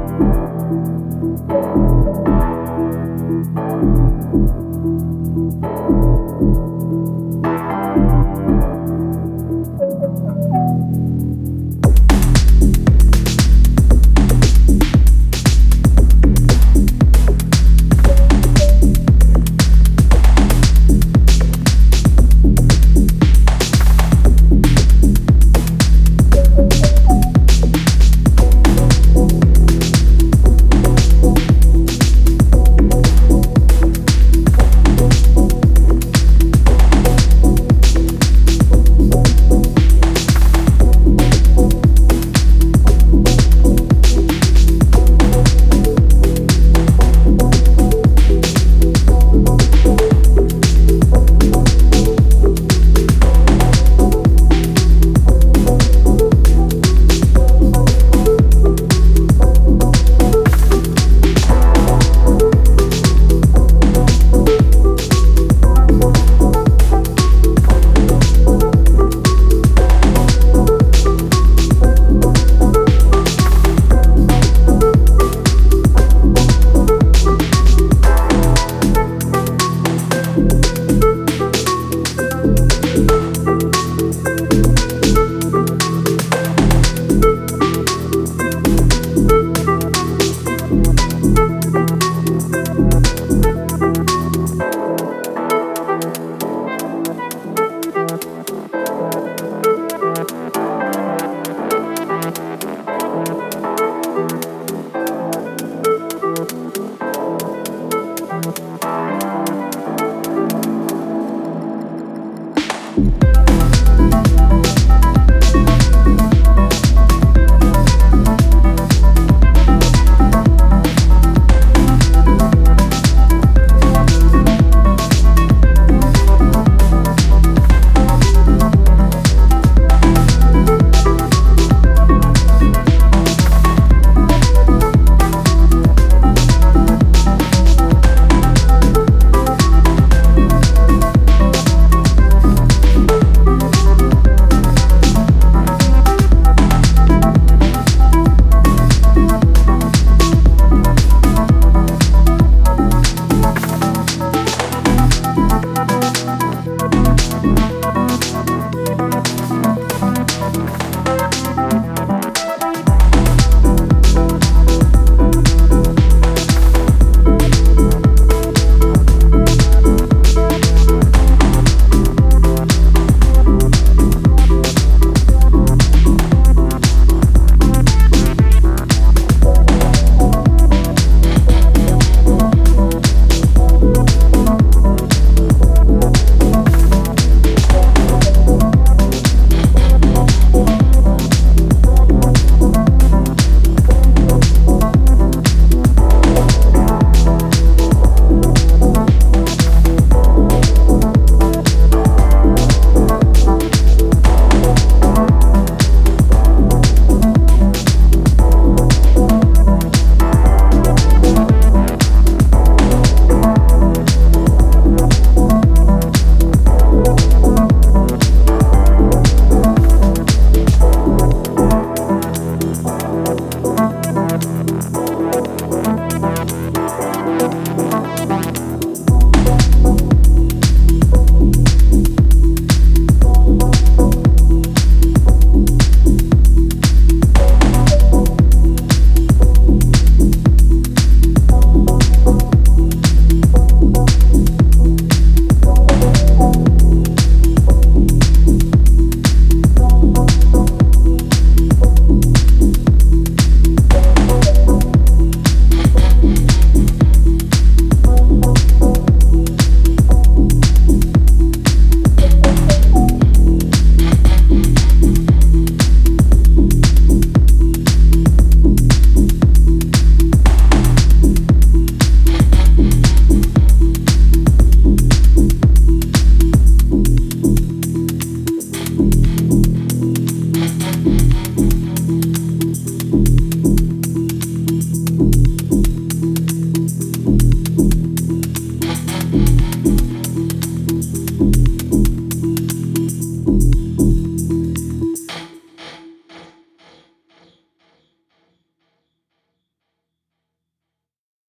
Thank you. Bye.